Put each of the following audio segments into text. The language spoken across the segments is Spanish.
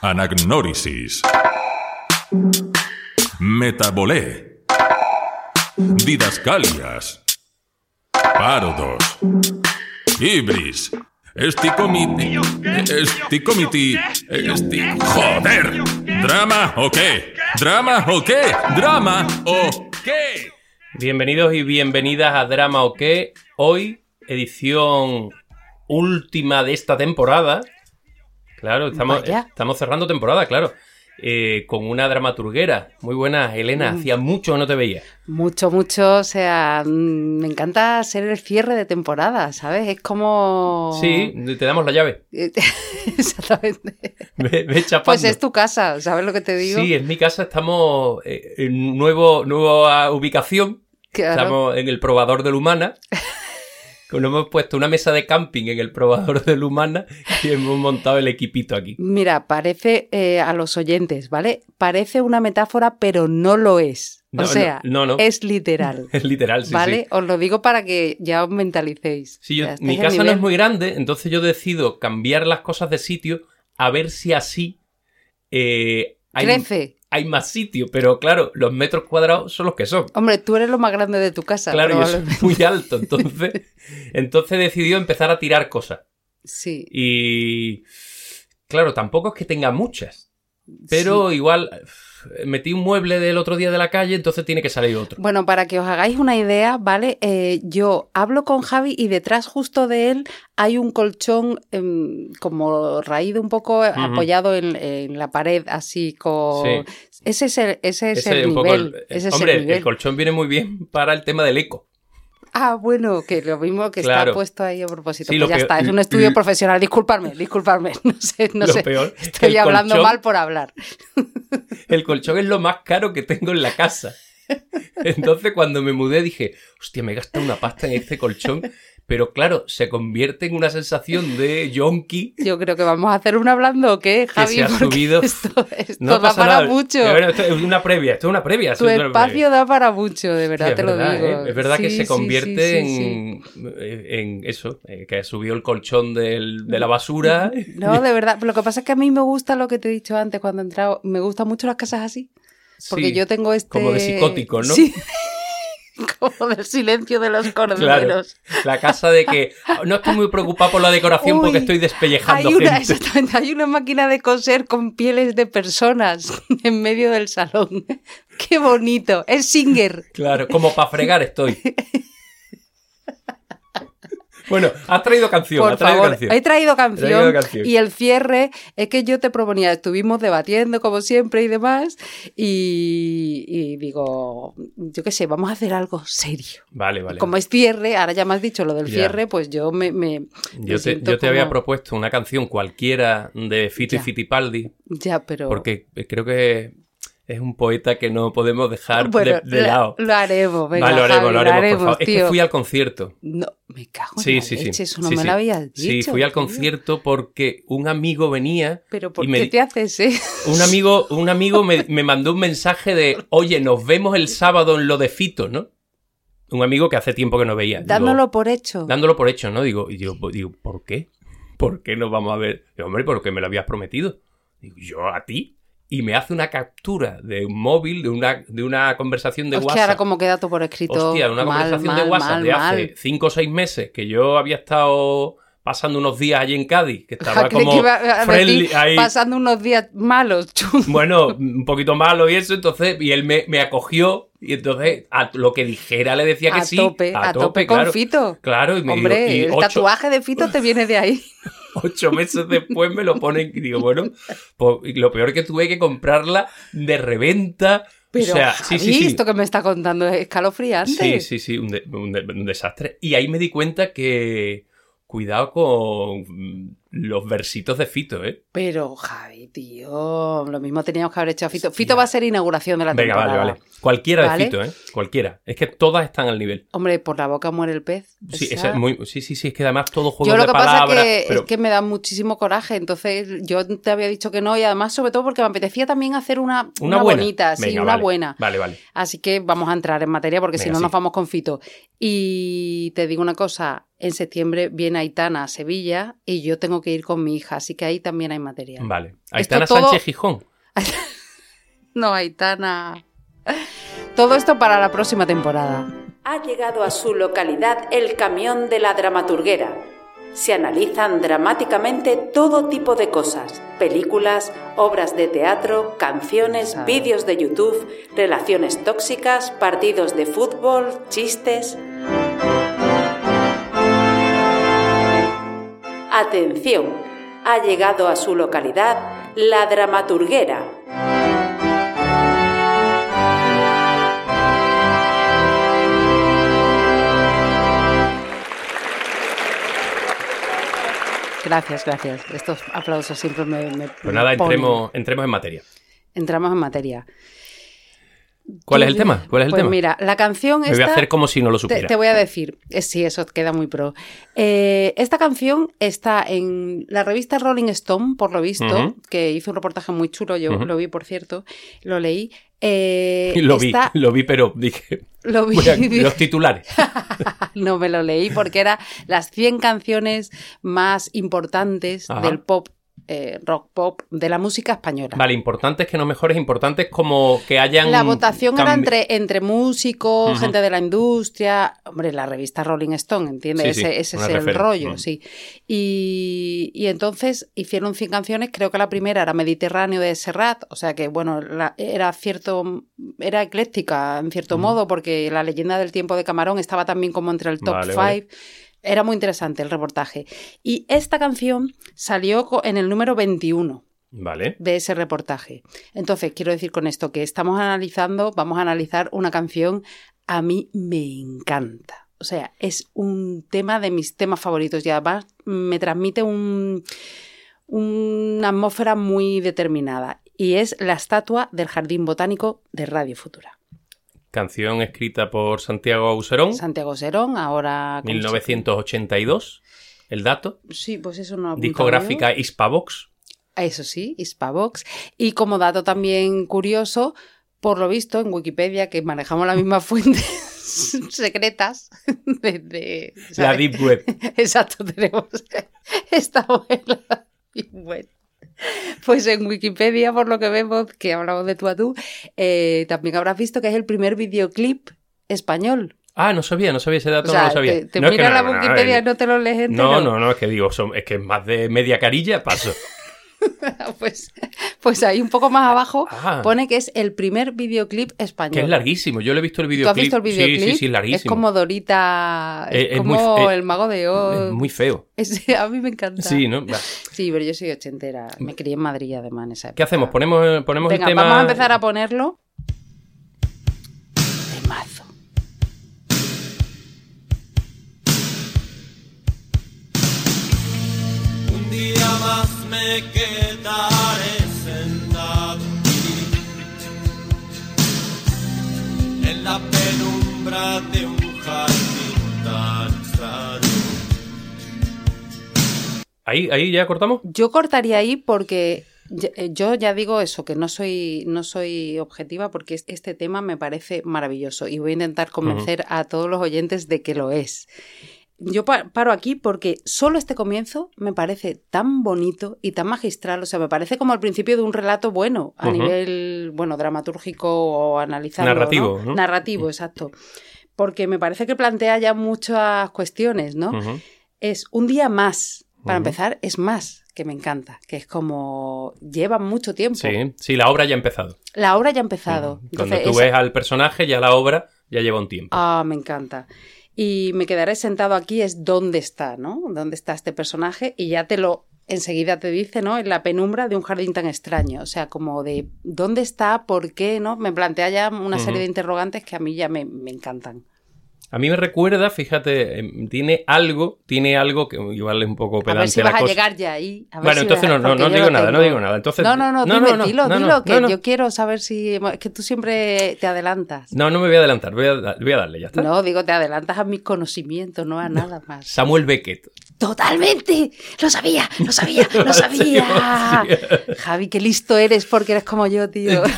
Anagnórisis. Metabolé. Didascalias. Parodos. Ibris. Esticomiti. Esticomiti. Esti... ¡Joder! ¿Drama o qué? ¿Drama o qué? ¿Drama o qué? Bienvenidos y bienvenidas a Drama o qué. Hoy, edición última de esta temporada. Claro, estamos, Vaya. estamos cerrando temporada, claro. Eh, con una dramaturguera. Muy buena, Elena. Mm. Hacía mucho que no te veía. Mucho, mucho, o sea, mm, me encanta ser el cierre de temporada, ¿sabes? Es como... Sí, te damos la llave. Exactamente. Ve, ve. Pues es tu casa, ¿sabes lo que te digo? Sí, en mi casa estamos eh, en nuevo, nueva ubicación. Claro. Estamos en el probador del Humana. Nos hemos puesto una mesa de camping en el probador del Humana y hemos montado el equipito aquí. Mira, parece eh, a los oyentes, ¿vale? Parece una metáfora, pero no lo es. No, o sea, no, no, es literal. Es literal, sí, ¿Vale? sí. Os lo digo para que ya os mentalicéis. Sí, yo- O sea, estáis mi casa no es muy grande, entonces yo decido cambiar las cosas de sitio a ver si así eh, hay, Crece. Hay más sitio. Pero claro, los metros cuadrados son los que son. Hombre, tú eres lo más grande de tu casa. Claro, yo soy muy alto, entonces, entonces decidió empezar a tirar cosas. Sí. Y claro, tampoco es que tenga muchas, pero igual metí un mueble del otro día de la calle, entonces tiene que salir otro. Bueno, para que os hagáis una idea, ¿vale? Eh, yo hablo con Javi y detrás justo de él hay un colchón em, como raído un poco apoyado en, en la pared, así con... Sí. Ese es el, ese es Ese el nivel. el- ese es hombre, el el, nivel. colchón viene muy bien para el tema del eco. Ah, bueno, que lo mismo que Claro. está puesto ahí a propósito. Sí, Pues ya peor- está, es un estudio profesional. Disculpadme, disculpadme. No sé, no sé. peor, Estoy hablando colchón- mal por hablar. El colchón es lo más caro que tengo en la casa. Entonces, cuando me mudé, dije, hostia, me he gastado una pasta en este colchón. Pero claro, se convierte en una sensación de yonki. Yo creo que vamos a hacer un hablando, ¿o qué, Javi? se ha Porque subido. Esto, esto No da pasa para nada. mucho. Bueno, esto es una previa, esto es una previa. Tu espacio previa. da para mucho, de verdad Sí, te lo digo. ¿eh? Es verdad que se convierte sí, en, en eso, eh, que subió el colchón del- de la basura. No, de verdad. Lo que pasa es que a mí me gusta lo que te he dicho antes cuando he entrado. Me gustan mucho las casas así. Porque yo tengo este. Como de psicótico, ¿no? Sí. como del silencio de los Claro, corderos. la casa de que "Oh, no estoy muy preocupado por la decoración Uy, porque estoy despellejando Hay una, gente. exactamente, hay una máquina de coser con pieles de personas en medio del salón. Qué bonito. Es Singer. Claro, como para fregar estoy. Bueno, has traído canción, Por has traído favor, canción. he traído canción, He traído canción. y el cierre es que yo te proponía, estuvimos debatiendo como siempre y demás, y, y digo, yo qué sé, vamos a hacer algo serio. Vale, vale. Como es cierre, ahora ya me has dicho lo del Ya. cierre, pues yo me... me- me Yo te, siento yo te había propuesto una canción cualquiera de Fito y Ya. Fitipaldi, Ya, pero... porque creo que es un poeta que no podemos dejar Bueno, de, de lo- lado. Lo haremos, venga, Vale, lo haremos, Javi, lo haremos, por favor. Es que fui al concierto. No, me cago en Sí, la sí, sí. leche, eso no Sí, me sí. lo habías dicho. Sí, fui al tío. concierto porque un amigo venía. Pero ¿por y me qué di- te haces, eh? Un amigo, un amigo me, me mandó un mensaje de, oye, nos vemos el sábado en lo de Fito, ¿no? Un amigo que hace tiempo que no veía. Digo, Dándolo por hecho. dándolo por hecho, ¿no? Digo, y digo, digo, ¿por qué? ¿Por qué nos vamos a ver? Digo, hombre, porque me lo habías prometido. Digo, yo a ti. Y me hace una captura de un móvil, de una, de una conversación de Hostia, WhatsApp. ahora como queda todo por escrito. Hostia, una mal, conversación mal, de WhatsApp mal, de hace cinco o seis meses que yo había estado pasando unos días allí en Cádiz, que estaba Creí como que iba a friendly ahí. pasando unos días malos, chum. Bueno, un poquito malo y eso, entonces, y él me, me acogió, y entonces a lo que dijera le decía que a sí. tope, a, tope, con claro. Fito. Claro, y me Hombre, digo, y el ocho, tatuaje de Fito te viene de ahí. ocho meses después me lo ponen y digo, bueno, pues, lo peor que tuve que comprarla de reventa. Pero, o sea, sí, sí, esto que me está contando es escalofriante. Sí, sí, sí, un, de- un de- un desastre. Y ahí me di cuenta que cuidado con los versitos de Fito, ¿eh? Pero, Javi, tío, lo mismo teníamos que haber hecho a Fito. Fito va a ser inauguración de la Venga, temporada. vale, vale. Cualquiera ¿Vale? de Fito, ¿eh? Cualquiera. Es que todas están al nivel. Hombre, por la boca muere el pez. Sí, Esa- esa es muy, sí, sí, sí, es que además todo juego Yo lo de que pasa palabras. que pero- es que me da muchísimo coraje, entonces yo te había dicho que no y además sobre todo porque me apetecía también hacer una, Una, una bonita, sí, Venga, una vale. buena. Vale, vale. Así que vamos a entrar en materia porque si no sí. nos vamos con Fito. Y te digo una cosa, en septiembre viene Aitana a Sevilla y yo tengo que ir con mi hija, así que ahí también hay material. Vale. Aitana todo- Sánchez Gijón. No, Aitana. Todo esto para la próxima temporada. Ha llegado a su localidad el camión de la dramaturguera. Se analizan dramáticamente todo tipo de cosas, películas, obras de teatro, canciones, Ah. vídeos de YouTube, relaciones tóxicas, partidos de fútbol, chistes. Atención, ha llegado a su localidad la dramaturguera. Gracias, gracias. Estos aplausos siempre me... me Pues nada, me ponen. entremos, entremos en materia. Entramos en materia. ¿Cuál es el tema? dime. ¿Cuál es el pues tema? mira, la canción Me voy a hacer como si no lo supiera. te voy a decir, eh, sí, eso queda muy pro. Eh, esta canción está en la revista Rolling Stone, por lo visto, que hizo un reportaje muy chulo, yo lo vi, por cierto, lo leí. Eh, lo vi, lo vi, pero dije. lo vi, los titulares. no me lo leí porque era las 100 canciones más importantes Ajá. del pop, eh, rock pop, de la música española. Vale, importante es que no mejores, importante es como que hayan. La votación era entre, entre músicos, gente de la industria, hombre, la revista Rolling Stone, ¿entiendes? Sí, sí, ese es el rollo, Mm. sí. Y, y entonces hicieron 100 canciones, creo que la primera era Mediterráneo de Serrat, o sea que, bueno, la- era cierto, era ecléctica en cierto modo, porque la leyenda del tiempo de Camarón estaba también como entre el top Vale, 5. vale. Era muy interesante el reportaje. Y esta canción salió en el número 21 Vale. de ese reportaje. Entonces, quiero decir con esto que estamos analizando, vamos a analizar una canción a mí me encanta. O sea, es un tema de mis temas favoritos y además me transmite un, una atmósfera muy determinada. Y es la estatua del Jardín Botánico de Radio Futura. Canción escrita por Santiago Auserón, Santiago Serón, ahora... ¿cómo se- 1982. El dato. Sí, pues eso no lo. Discográfica Hispavox. Eso sí, Hispavox. Y como dato también curioso, por lo visto en Wikipedia, que manejamos las mismas fuentes secretas de... de- La. Deep Web. Exacto, tenemos esta Deep Web. Pues en Wikipedia, por lo que vemos, que hablamos de tú a tú, eh, también habrás visto que es el primer videoclip español. Ah, no sabía, no sabía ese dato, O sea, no lo sabía. te, te No, es que miras no, la no, no, Wikipedia eh, y no te lo lees entero. No, no, no, es que digo, son- es que más de media carilla, paso. Pues, pues ahí un poco más abajo Ah. pone que es el primer videoclip español. Que es larguísimo. Yo le he visto el ¿Tú videoclip. has visto el videoclip? Sí, sí, sí, es larguísimo. Es como Dorita, es, Eh, es como muy el mago de Oz. Es muy feo. Es- a mí me encanta. Sí, ¿no? Sí, pero yo soy ochentera. Me crié en Madrid además en esa época. ¿Qué hacemos? ¿Ponemos, ponemos Venga, el tema? vamos a empezar a ponerlo. Temazo. Un día más me quedaré sentado aquí, en la penumbra de un jardín tan. Ahí, ahí ya cortamos. Yo cortaría ahí porque eh, yo ya digo eso, que no soy, no soy objetiva porque es- este tema me parece maravilloso y voy a intentar convencer a todos los oyentes de que lo es. Yo pa- paro aquí porque solo este comienzo me parece tan bonito y tan magistral, o sea, me parece como el principio de un relato bueno a nivel, bueno, dramatúrgico o analizarlo. Narrativo, ¿no? Narrativo, exacto. Porque me parece que plantea ya muchas cuestiones, ¿no? Es un día más. Para empezar, es más, que me encanta, que es como lleva mucho tiempo. Sí, sí, la obra ya ha empezado. La obra ya ha empezado. Cuando tú esa- ves al personaje, ya la obra ya lleva un tiempo. Ah, me encanta. Y me quedaré sentado aquí, es dónde está, ¿no? ¿Dónde está este personaje? Y ya te lo, enseguida te dice, ¿no? En la penumbra de un jardín tan extraño. O sea, como de ¿dónde está? ¿Por qué? ¿No? Me plantea ya una serie de interrogantes que a mí ya me, me encantan. A mí me recuerda, fíjate, em, tiene algo, tiene algo que igual es un poco A pedante ver si la vas a llegar ya ahí. a ver Bueno, si entonces no, no, no digo nada, no digo nada. Entonces, No, no, no, no, dime, no, no, dilo, dilo, no, que yo quiero saber si... Es que tú siempre te adelantas. No, no me voy a adelantar, voy a, voy a darle, ya está. No, digo, te adelantas a mis conocimientos, no a nada más. Samuel Beckett. ¡Totalmente! ¡Lo sabía! ¡Lo sabía! ¡Lo sabía! Javi, qué listo eres porque eres como yo, tío.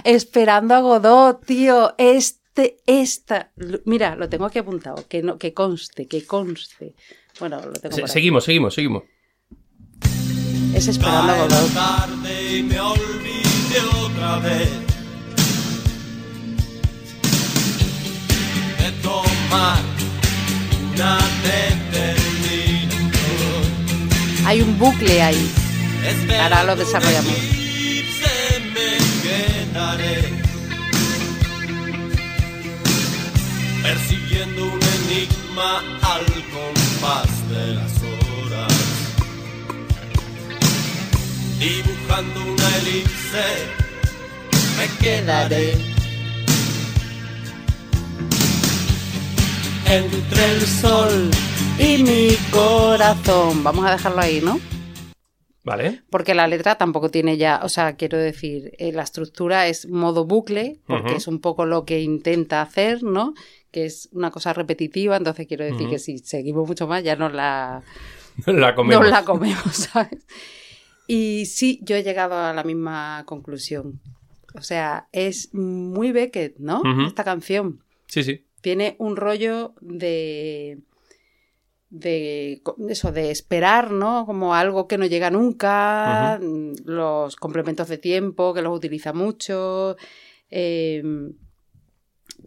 Esperando a Godot, tío. Este, esta. Mira, lo tengo aquí apuntado. Que, no, que conste, que conste. Bueno, lo tengo Se- seguimos, seguimos, seguimos. Es esperando a tarde y me olvidé otra vez de tomar una. Hay un bucle ahí. Ahora lo desarrollamos. Persiguiendo un enigma al compás de las horas, dibujando una elipse me quedaré Entre el sol y mi corazón. Vamos a dejarlo ahí, ¿no? ¿Vale? Porque la letra tampoco tiene ya, o sea, quiero decir, eh, la estructura es modo bucle, porque es un poco lo que intenta hacer, ¿no? Que es una cosa repetitiva, entonces quiero decir que si seguimos mucho más ya nos la, La comemos. nos la comemos, ¿sabes? Y sí, yo he llegado a la misma conclusión. O sea, es muy Beckett, ¿no? Esta canción Sí, sí. tiene un rollo de de eso de esperar no como algo que no llega nunca los complementos de tiempo que los utiliza mucho eh,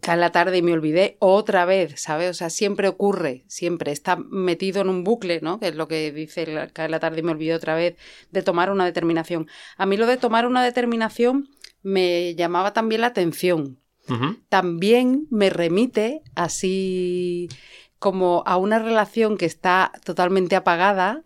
cae la tarde y me olvidé otra vez sabes o sea siempre ocurre siempre está metido en un bucle no que es lo que dice la- cae la tarde y me olvidé otra vez de tomar una determinación. A mí lo de tomar una determinación me llamaba también la atención. También me remite así como a una relación que está totalmente apagada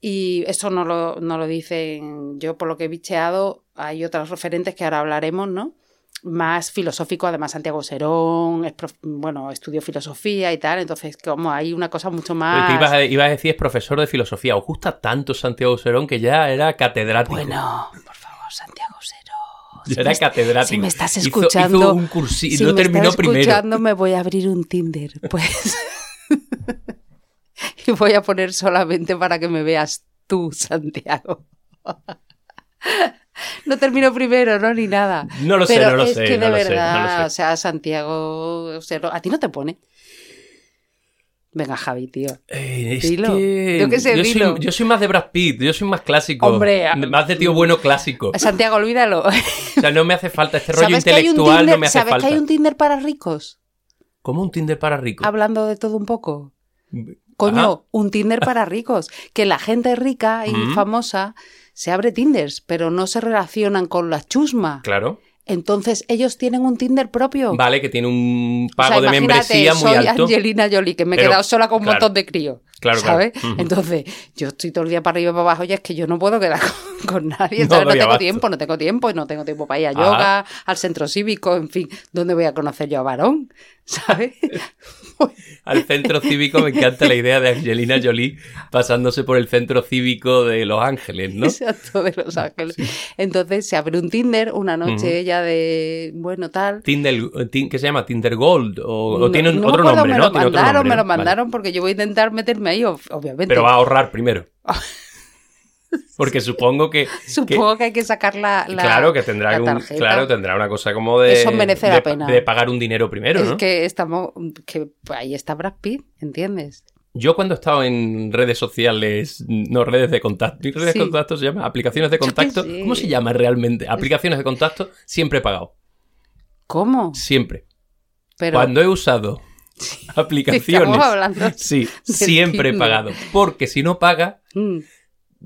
y eso no lo, no lo dicen. Yo por lo que he bicheado hay otros referentes que ahora hablaremos, ¿no? Más filosófico, además Santiago Serón, es prof- bueno, estudió filosofía y tal, entonces como hay una cosa mucho más... ibas, a, ibas a decir es profesor de filosofía. Os gusta tanto Santiago Serón que ya era catedrático. Bueno, por favor, Santiago Serón. Ya era catedrático. Si me estás escuchando, Hizo, un cursillo, si no me terminó estás primero. escuchando, me voy a abrir un Tinder, pues. y voy a poner solamente para que me veas tú, Santiago. no termino primero, ¿no? Ni nada. No lo sé, Pero no lo es sé, que de sé, no verdad, o sea, Santiago, o sea, ¿a ti no te pone? Venga, Javi, tío. Eh, es Dilo. que Yo qué sé, yo, dilo. soy, yo soy más de Brad Pitt, yo soy más clásico. Hombre, más de tío bueno clásico. Santiago, olvídalo. O sea, no me hace falta este rollo ¿Sabes intelectual, Tinder, no me hace ¿sabes falta. que hay un Tinder para ricos? ¿Cómo un Tinder para ricos? Hablando de todo un poco. Coño, Ajá. un Tinder para ricos. Que la gente rica y Mm. famosa se abre Tinders, pero no se relacionan con la chusma. Claro. Entonces ellos tienen un Tinder propio. Vale, que tiene un O pago sea, de membresía muy soy alto. Angelina Jolie, que me he Pero, quedado sola con un claro, montón de críos. claro, claro. ¿Sabes? Ujú. Entonces, yo estoy todo el día para arriba y para abajo y es que yo no puedo quedar con, con nadie. No ¿sabes? No, tengo abasto. tiempo, no tengo tiempo, y no tengo tiempo para ir a Ajá. yoga, al centro cívico, en fin. ¿Dónde voy a conocer yo a varón? ¿Sabes? Al centro cívico me encanta la idea de Angelina Jolie pasándose por el centro cívico de Los Ángeles, ¿no? Exacto, de Los Ángeles. Entonces se abre un Tinder una noche ella de, bueno, tal. Tinder, eh, ¿qué se llama? Tinder Gold o, No- tiene un- no me otro acuerdo, nombre, me ¿no? Lo mandaron, me lo Vale. mandaron porque yo voy a intentar meterme ahí, ob- obviamente. Pero va a ahorrar primero. Porque supongo que, Supongo que, hay que sacar la, claro que tendrá la un- claro tendrá una cosa como de Eso merece la pena. de pagar un dinero primero, es ¿no? que estamos, que ahí está Brad Pitt, ¿entiendes? Yo cuando he estado en redes sociales, no redes de contacto, ¿ni redes Sí. de contacto se llama? Aplicaciones de contacto. ¿cómo se llama realmente? Aplicaciones de contacto, siempre he pagado, ¿Cómo? siempre. Pero Cuando he usado aplicaciones, estamos hablando. sí, siempre he pagado, porque si no paga, Mm,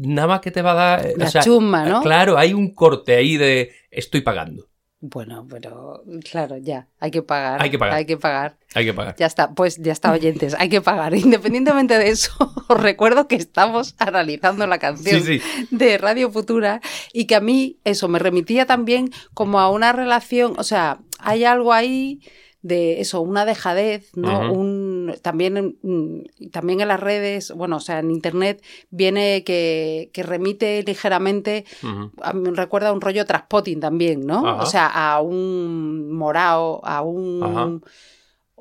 nada más que te va a dar, eh, La o sea, chusma, ¿no? Claro, hay un corte ahí de estoy pagando, Bueno, pero claro, ya, hay que pagar. Hay que pagar. Hay que pagar. hay que pagar. Ya está, pues ya está, oyentes, hay que pagar. Independientemente de eso, os recuerdo que estamos analizando la canción Sí, sí. de Radio Futura y que a mí eso me remitía también como a una relación, o sea, hay algo ahí de eso, una dejadez, ¿no? Un, también, mm, también en las redes, bueno, o sea, en internet viene que, que remite ligeramente, a me recuerda a un rollo traspotting también, ¿no? Ajá. O sea, a un morao, a un... Ajá.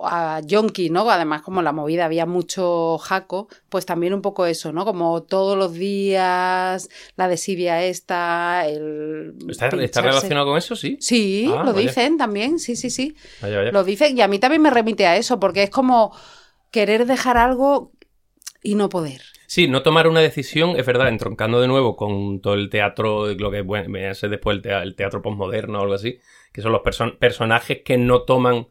A yonki, ¿no? Además, como la movida había mucho jaco, pues también un poco eso, ¿no? Como todos los días, la desidia esta, el... ¿Está, está relacionado con eso? Sí. Sí, Ah, lo vaya. dicen también, sí, sí, sí. Vaya, vaya. Lo dicen y a mí también me remite a eso, porque es como querer dejar algo y no poder. Sí, no tomar una decisión, es verdad, entroncando de nuevo con todo el teatro, lo que bueno, a ser después el teatro, el teatro postmoderno o algo así, que son los person- personajes que no toman.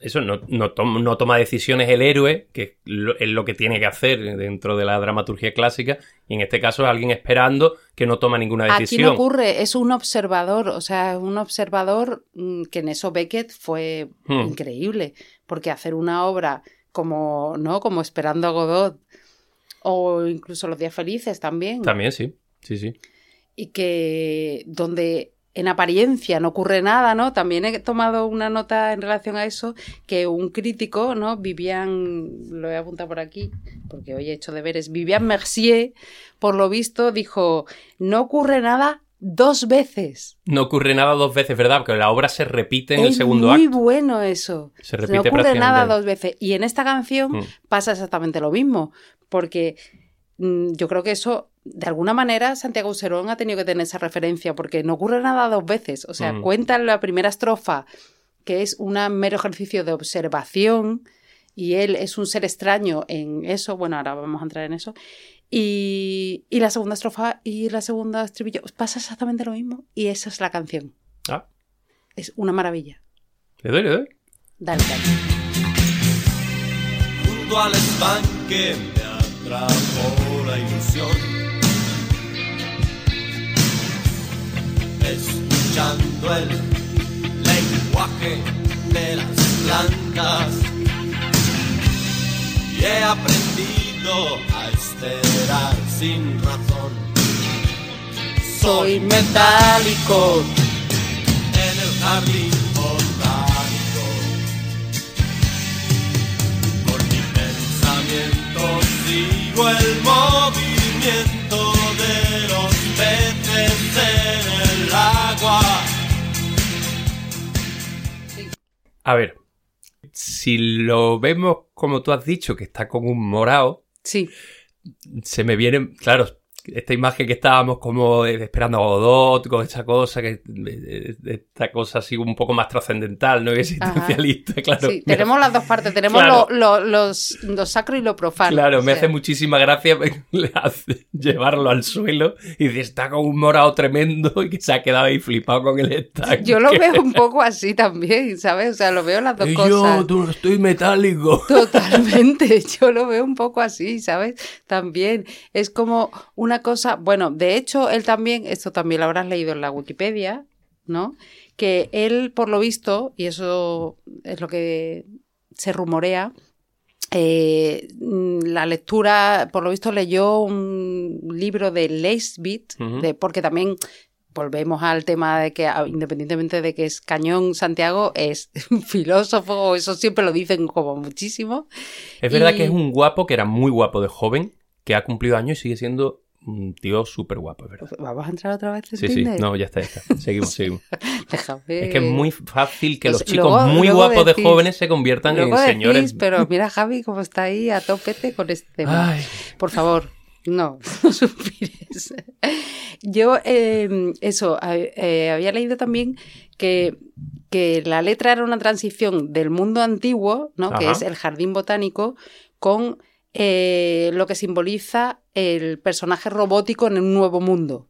Eso, no, no, no toma decisiones el héroe, que lo- es lo que tiene que hacer dentro de la dramaturgia clásica, y en este caso es alguien esperando que no toma ninguna Aquí decisión. no ocurre, es un observador, o sea, un observador mm, que en eso Beckett fue Hmm. increíble, porque hacer una obra como, ¿no? Como Esperando a Godot, o incluso Los Días Felices también, También, sí. Sí, sí. y que donde en apariencia no ocurre nada, ¿no? También he tomado una nota en relación a eso, que un crítico, ¿no? Vivian, lo he apuntado por aquí, porque hoy he hecho deberes, Vivian Mercier, por lo visto, dijo, no ocurre nada dos veces. No ocurre nada dos veces, ¿verdad? Porque la obra se repite en el es segundo muy acto. bueno eso. Se no repite ocurre nada dos veces. Y en esta canción Mm. pasa exactamente lo mismo, porque mm, yo creo que eso, de alguna manera, Santiago Userón ha tenido que tener esa referencia, porque no ocurre nada dos veces. O sea, Mm. cuenta en la primera estrofa que es un mero ejercicio de observación y él es un ser extraño en eso. Bueno, ahora vamos a entrar en eso. Y, y la segunda estrofa y la segunda estribillo pasa exactamente lo mismo y esa es la canción. Ah, Es una maravilla. le doy, le doy. Dale, dale. junto al estanque me atrapó la ilusión. Escuchando el lenguaje de las plantas y he aprendido a esperar sin razón. Soy metálico en el jardín botánico. Con mi pensamiento sigo el movimiento A ver, si lo vemos como tú has dicho, que está con un morado, Sí. se me viene, claro, esta imagen que estábamos como esperando a Godot, con esta cosa, que esta cosa así un poco más trascendental, ¿no? Existencialista, claro. Sí, tenemos las dos partes, tenemos Claro. lo, lo- los, lo sacro y lo profano. Claro, me sea. hace muchísima gracia llevarlo al suelo y dice, está con un morado tremendo y que se ha quedado ahí flipado con el estanque. Yo lo veo un poco así también, ¿sabes? O sea, lo veo las dos Y cosas. yo, tú, estoy metálico. Totalmente, yo lo veo un poco así, ¿sabes? También es como una cosa, bueno, de hecho, él también, esto también lo habrás leído en la Wikipedia, ¿no? Que él, por lo visto, y eso es lo que se rumorea, eh, la lectura, por lo visto, leyó un libro de Leisbit, de, porque también volvemos al tema de que, ah, independientemente de que es cañón Santiago, es un filósofo, eso siempre lo dicen como muchísimo. Es verdad que es un guapo que era muy guapo de joven, que ha cumplido años y sigue siendo un tío súper guapo, es verdad. Vamos a entrar otra vez en Sí, sí, Tinder? no, ya está, ya está. Seguimos, seguimos. Déjame. Es que es muy fácil que los chicos luego- muy luego guapos de jóvenes se conviertan en decís, señores. pero mira Javi cómo está ahí a topete con este tema. Ay, Por favor, no, no suspires. Yo, eh, eso, eh, había leído también que, que la letra era una transición del mundo antiguo, ¿no? que es el jardín botánico, con eh, lo que simboliza el personaje robótico en un nuevo mundo.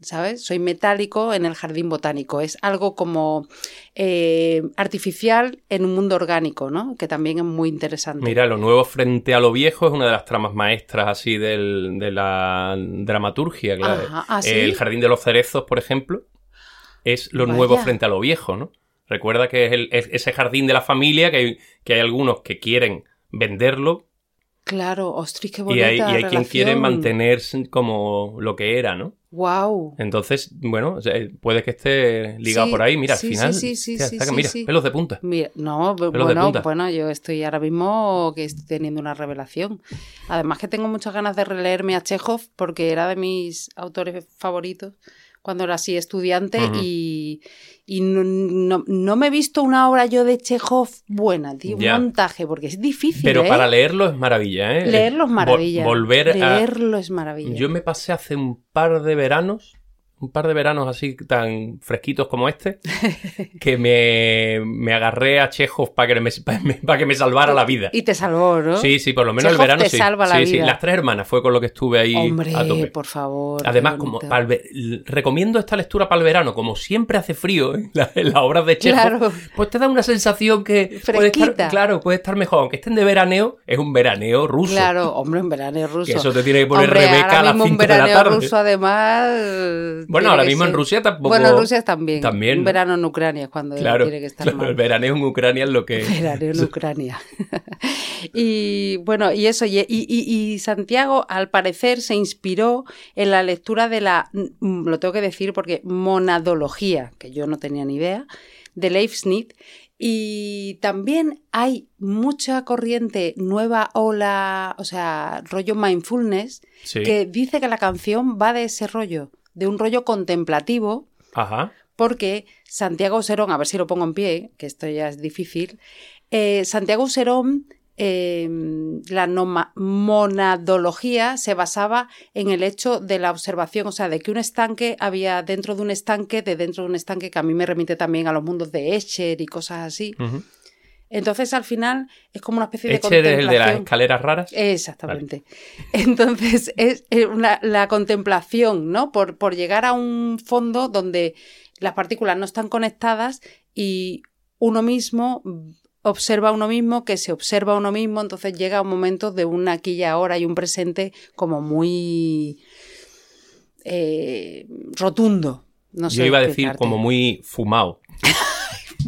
¿Sabes? Soy metálico en el jardín botánico. Es algo como eh, artificial en un mundo orgánico, ¿no? Que también es muy interesante. Mira, lo nuevo frente a lo viejo es una de las tramas maestras así del- de la dramaturgia. claro. ¿ah, sí? El Jardín de los Cerezos, por ejemplo, es lo Vaya. nuevo frente a lo viejo, ¿no? Recuerda que es, el- es ese jardín de la familia que hay, que hay algunos que quieren venderlo Claro, ostras, qué y bonita hay, y hay quien quiere mantenerse como lo que era, ¿no? Wow. Entonces, bueno, puede que esté ligado Sí, por ahí. Mira, sí, al final. sí, sí, sí, hostia, sí, sí, mira, pelos de punta. Mira, no, Pelos bueno, bueno, yo estoy ahora mismo que estoy teniendo una revelación. Además que tengo muchas ganas de releerme a Chekhov porque era de mis autores favoritos cuando era así estudiante y, y no, no- no me he visto una obra yo de Chekhov buena, tío, un montaje, porque es difícil, Pero ¿eh? para leerlo es maravilla, ¿eh? Leerlo es Vol- maravilla. volver a. Leerlo es maravilla. Yo me pasé hace un par de veranos, un par de veranos así tan fresquitos como este, que me, me agarré a Chekhov para que me, para que me salvara la vida. Y te salvó, ¿no? Sí, sí, por lo menos el verano te sí. salva la sí, sí, vida. las tres hermanas fue con lo que estuve ahí Hombre, a tope. por favor. Además, como recomiendo esta lectura para el verano, como siempre hace frío en, la- en las obras de Chekhov, Claro. pues te da una sensación que puede Fresquita. estar, claro, puede estar mejor, aunque estén de veraneo, es un veraneo ruso. Claro, hombre, un veraneo ruso. Que eso te tiene que poner Hombre, Rebeca a las mismo un 5 de la veraneo tarde. ruso, además. Bueno, ahora mismo en Rusia tampoco. Bueno, en Rusia también. También, Un ¿no? verano en Ucrania es cuando Claro, tiene que estar claro, mal. el veraneo en Ucrania es lo que. Verano en Ucrania. y bueno, y eso, y, y- y- y Santiago al parecer se inspiró en la lectura de la, mm, lo tengo que decir porque monadología, que yo no tenía ni idea, de Leibniz. Y también hay mucha corriente, nueva ola, o sea, rollo mindfulness, Sí. que dice que la canción va de ese rollo, de un rollo contemplativo, Ajá. porque Santiago Serón, a ver si lo pongo en pie, que esto ya es difícil, eh, Santiago Serón, eh, la noma- monadología se basaba en el hecho de la observación, o sea, de que un estanque había dentro de un estanque, de dentro de un estanque, que a mí me remite también a los mundos de Escher y cosas así. Entonces, al final, es como una especie de Escher es el de las contemplación. escaleras raras. Exactamente. Entonces, es una- la contemplación, ¿no? Por, por llegar a un fondo donde las partículas no están conectadas y uno mismo observa a uno mismo, que se observa a uno mismo, entonces llega un momento de un aquí y ahora y un presente como muy eh, rotundo. No sé Yo iba a decir como muy fumado.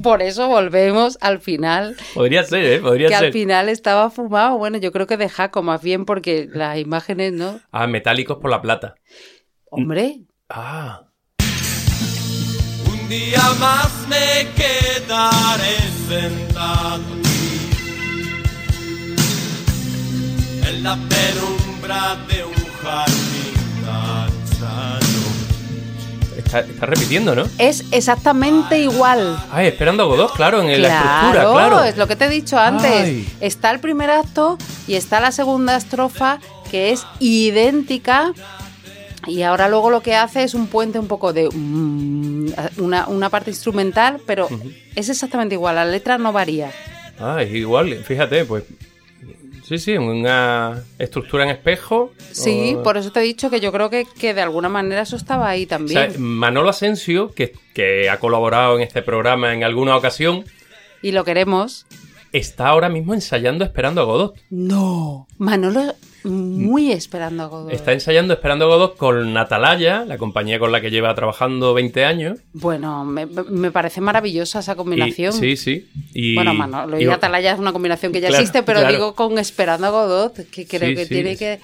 Por eso volvemos al final Podría ser, ¿eh? Podría que al ser. final estaba fumado. Bueno, yo creo que de Jaco más bien porque las imágenes, ¿no? Ah, metálicos por la plata. Hombre, Ah. Un día más me quedaré sentado en la penumbra de un jardín Está, está repitiendo, ¿no? es exactamente igual. Ay, esperando a Godot, claro, en la estructura, Claro, es lo que te he dicho antes. Ay. Está el primer acto y está la segunda estrofa que es idéntica. Y ahora luego lo que hace es un puente un poco de mm, una, una parte instrumental, pero es exactamente igual, la letra no varía. Ah, es igual, fíjate, pues. Sí, sí, una estructura en espejo. Sí, O- por eso te he dicho que yo creo que, que de alguna manera eso estaba ahí O también. sea, Manolo Asensio, que, que ha colaborado en este programa en alguna ocasión, y lo queremos. está ahora mismo ensayando Esperando a Godot. No. Manolo muy esperando a Godot. Está ensayando Esperando a Godot con Natalaya, la compañía con la que lleva trabajando 20 años. Bueno, me, me parece maravillosa esa Y- combinación. sí, sí. Y, Bueno, Manolo y, y- Atalaya es una combinación que ya Claro, existe, pero claro. digo con Esperando a Godot, que creo Sí, que sí, tiene es- que...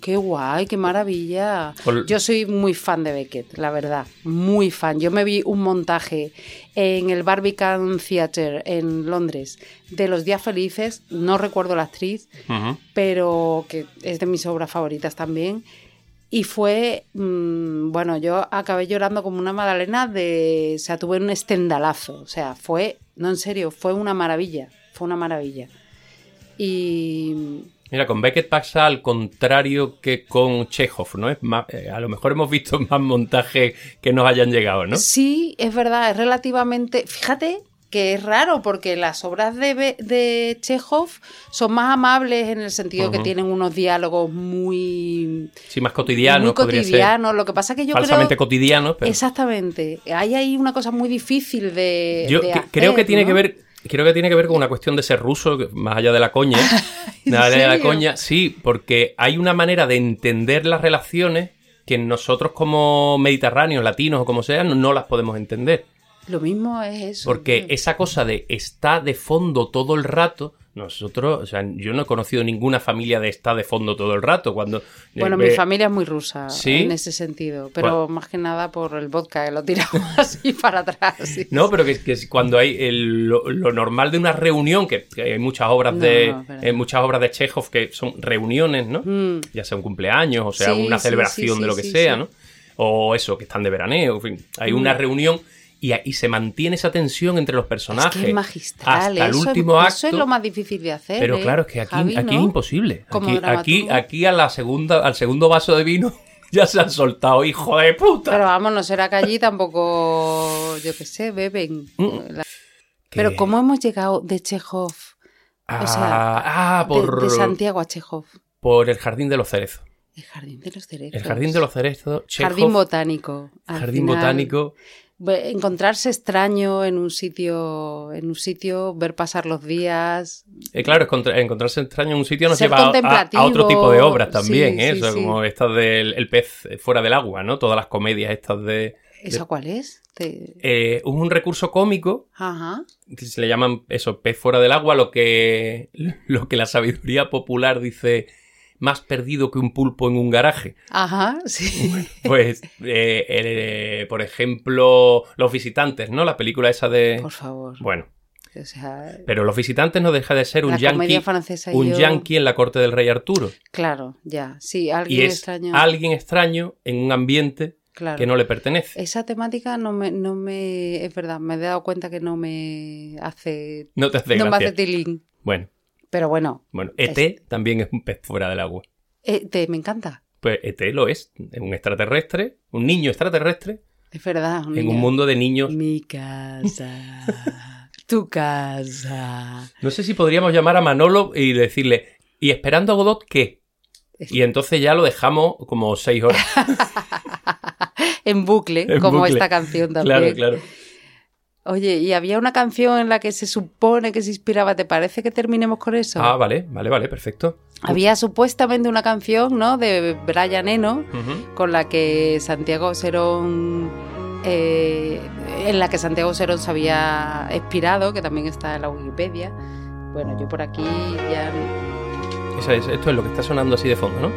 Qué guay, qué maravilla. Yo soy muy fan de Beckett, la verdad, muy fan. Yo me vi un montaje en el Barbican Theatre en Londres de Los Días Felices, no recuerdo la actriz, pero que es de mis obras favoritas también. Y fue, mm, bueno, yo acabé llorando como una magdalena de, o sea, tuve un estendalazo, o sea, fue, no en serio, fue una maravilla, fue una maravilla. Y Mira, con Beckett pasa al contrario que con Chekhov, ¿no? Es más, eh, a lo mejor hemos visto más montajes que nos hayan llegado, ¿no? sí, es verdad, es relativamente, fíjate que es raro porque las obras de, Be- de Chekhov son más amables en el sentido que tienen unos diálogos muy, Sí, más cotidiano, muy cotidianos. Lo que pasa que yo Falsamente creo... cotidiano, pero Exactamente. Hay ahí una cosa muy difícil de. yo de que- hacer, creo que tiene ¿no? que ver creo que tiene que ver con una cuestión de ser ruso, más allá de la coña. ¿En más allá de la coña, sí, porque hay una manera de entender las relaciones que nosotros como mediterráneos, latinos o como sea, no, no las podemos entender. Lo mismo es eso. Porque esa cosa de está de fondo todo el rato Nosotros, o sea, yo no he conocido ninguna familia de esta de fondo todo el rato. Cuando Bueno, eh, mi eh, familia es muy rusa ¿Sí? en ese sentido, pero más que nada por el vodka, que lo tiramos así para atrás. sí. No, pero que, que cuando hay el- lo, lo normal de una reunión, que, que hay muchas obras No, de no, eh, muchas obras de Chekhov que son reuniones, ¿no? Mm. Ya sea un cumpleaños, o sea, Sí, una celebración de lo que sea. ¿no? O eso, que están de veraneo, en fin. Hay una Mm. reunión y, y se mantiene esa tensión entre los Es personajes. que es magistral, Hasta el eso, es- último eso acto. es lo más difícil de hacer. Pero ¿eh, claro, es que aquí, Javi, aquí ¿no? es imposible. Aquí, aquí, aquí a la segunda, al segundo vaso de vino ya se han soltado, hijo de puta. Pero vamos, no será que allí tampoco, yo qué sé, beben. Mm. La- Pero ¿cómo hemos llegado de Chekhov, Ah, sea, ah, de- por, de, Santiago a Chekhov? por el jardín de los cerezos. El jardín de los cerezos. El jardín de los cerezos, Chekhov, Jardín botánico. al jardín final, botánico. Encontrarse extraño en un sitio, en un sitio, ver pasar los días. Eh, claro, encontra- encontrarse extraño en un sitio nos lleva a- otro tipo de obras también, Sí, ¿eh? sí, O sea, sí. como estas del el pez fuera del agua, ¿no? Todas las comedias estas de... ¿Esa cuál es? Te- Eh, un recurso cómico Ajá. que se le llaman eso, pez fuera del agua, lo que, lo que la sabiduría popular dice más perdido que un pulpo en un garaje. Ajá, sí. Pues, eh, eh, por ejemplo, Los Visitantes, ¿no? La película esa de... Por favor. Bueno, O sea, pero Los Visitantes no deja de ser un la yankee, comedia francesa y un yo- yankee en la corte del rey Arturo. Claro, ya. Sí, Y alguien es extraño. alguien extraño en un ambiente claro. que no le pertenece. Esa temática no me, no me. Es verdad, me he dado cuenta que no me hace. No te hace no me hace tilín. Bueno, Pero bueno, bueno, ET también es un pez fuera del agua. eh, te, me encanta. Pues ET lo es, es un extraterrestre, un niño extraterrestre Es verdad. en niño. un mundo de niños. Mi casa. tu casa. No sé si podríamos llamar a Manolo y decirle, ¿y esperando a Godot qué? Y entonces ya lo dejamos como seis horas. En bucle, En como bucle. esta canción también. Claro, claro. Oye, y había una canción en la que se supone que se inspiraba. ¿Te parece que terminemos con eso? Ah, vale, vale, vale, perfecto. Había supuestamente una canción, ¿no? De Brian Eno, con la que Santiago Serón. eh, en la que Santiago Serón se había inspirado, que también está en la Wikipedia. Bueno, yo por aquí ya. Es- esto es lo que está sonando así de fondo, ¿no?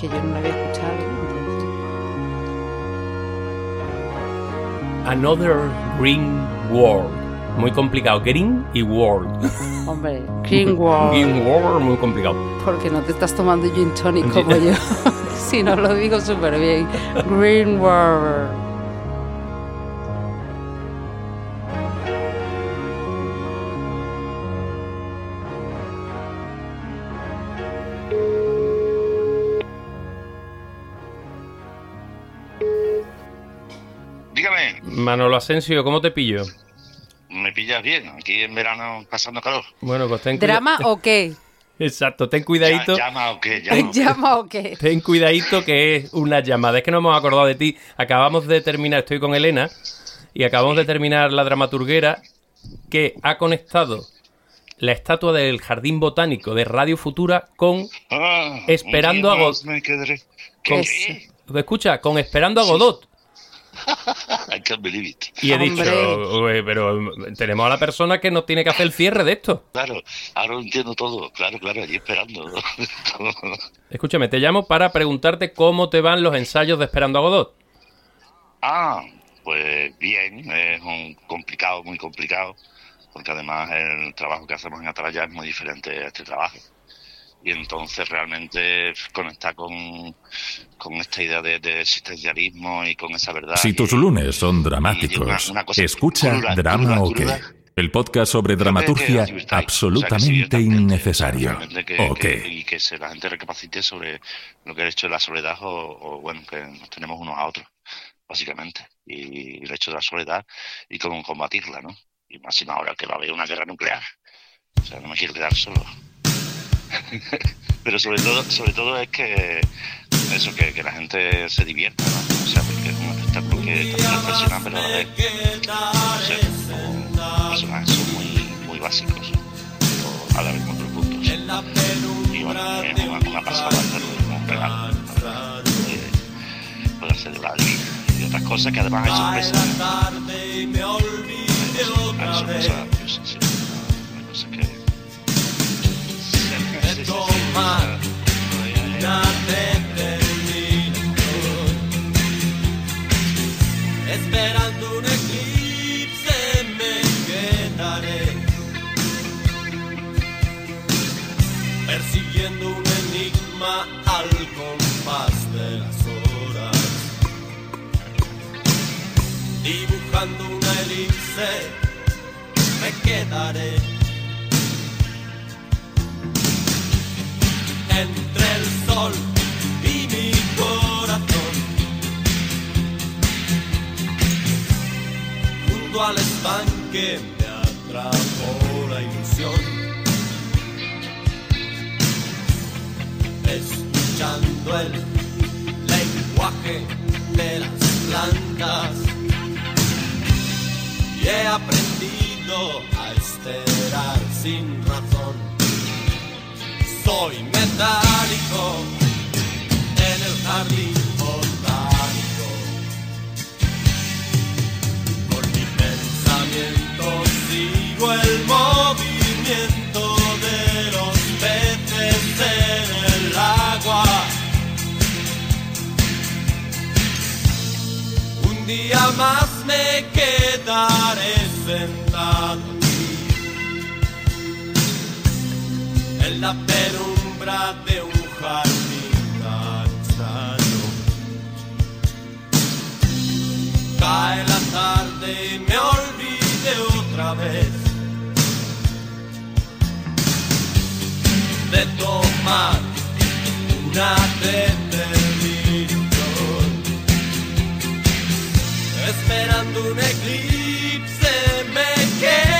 Que yo no la había escuchado. Another Green World. Muy complicado. Green y World. Hombre, Green World. Green World, muy complicado. Porque no te estás tomando gin tonic como yo. si no lo digo súper bien. Green World. Manolo Asensio, ¿cómo te pillo? me pillas bien, aquí en verano pasando calor. Bueno, pues ten ¿Drama o qué? Exacto, ten cuidadito. Ya- llama o qué, llama o qué. ¿Llama o qué? Ten cuidadito que es una llamada. Es que no hemos acordado de ti. Acabamos de terminar, estoy con Elena, y acabamos de terminar la dramaturguera que ha conectado la estatua del Jardín Botánico de Radio Futura con... Ah, Esperando a más Go- me quedaré. con- ¿Qué? Escucha, con Esperando a Godot. I can't believe it. Y he dicho, "Ué, pero tenemos a la persona que nos tiene que hacer el cierre de esto. Claro, ahora lo entiendo todo. Claro, claro, allí esperando. Escúchame, te llamo para preguntarte cómo te van los ensayos de Esperando a Godot. ah, pues bien, es un complicado, muy complicado, porque además el trabajo que hacemos en Atalaya es muy diferente a este trabajo. Y entonces realmente conectar con, con esta idea de, de existencialismo y con esa verdad. Si y- tus lunes son y dramáticos, una- una escucha cruda, Drama cruda, o qué. cruda. El podcast sobre dramaturgia absolutamente O sea, que sí, exactamente. innecesario. Que- ¿O qué? Y que se, la gente recapacite sobre lo que ha hecho de la soledad o, o, bueno, que nos tenemos unos a otros, básicamente. Y el hecho de la soledad y cómo combatirla, ¿no? Y más y más ahora que va a haber una guerra nuclear. O sea, no me quiero quedar solo. Pero sobre todo, sobre todo es que eso, que, que la gente se divierta, ¿no? O sea, porque es un espectáculo que también reflexiona, pero a la vez no sé, como personajes son muy, muy básicos, pero a la vez muy profundos. Y bueno, es una, una pasada hacerlo como un regalo, poder celebrar el día y otras cosas que además hay sorpresas. y Hay sorpresas, sí, tomar se- una determinación. Esperando un eclipse me quedaré. Persiguiendo un enigma al compás de las horas. Dibujando una elipse me quedaré. Entre el sol y mi corazón. Junto al estanque me atrapó la ilusión. Escuchando el lenguaje de las plantas. He aprendido a esperar sin razón soy metálico en el jardín botánico. Con mi pensamiento sigo el movimiento de los peces en el agua. Un día más me quedaré sentado en la penumbra de un jardín tan. Cae la tarde y me olvide otra vez de tomar una determinación. Esperando un eclipse me quedaré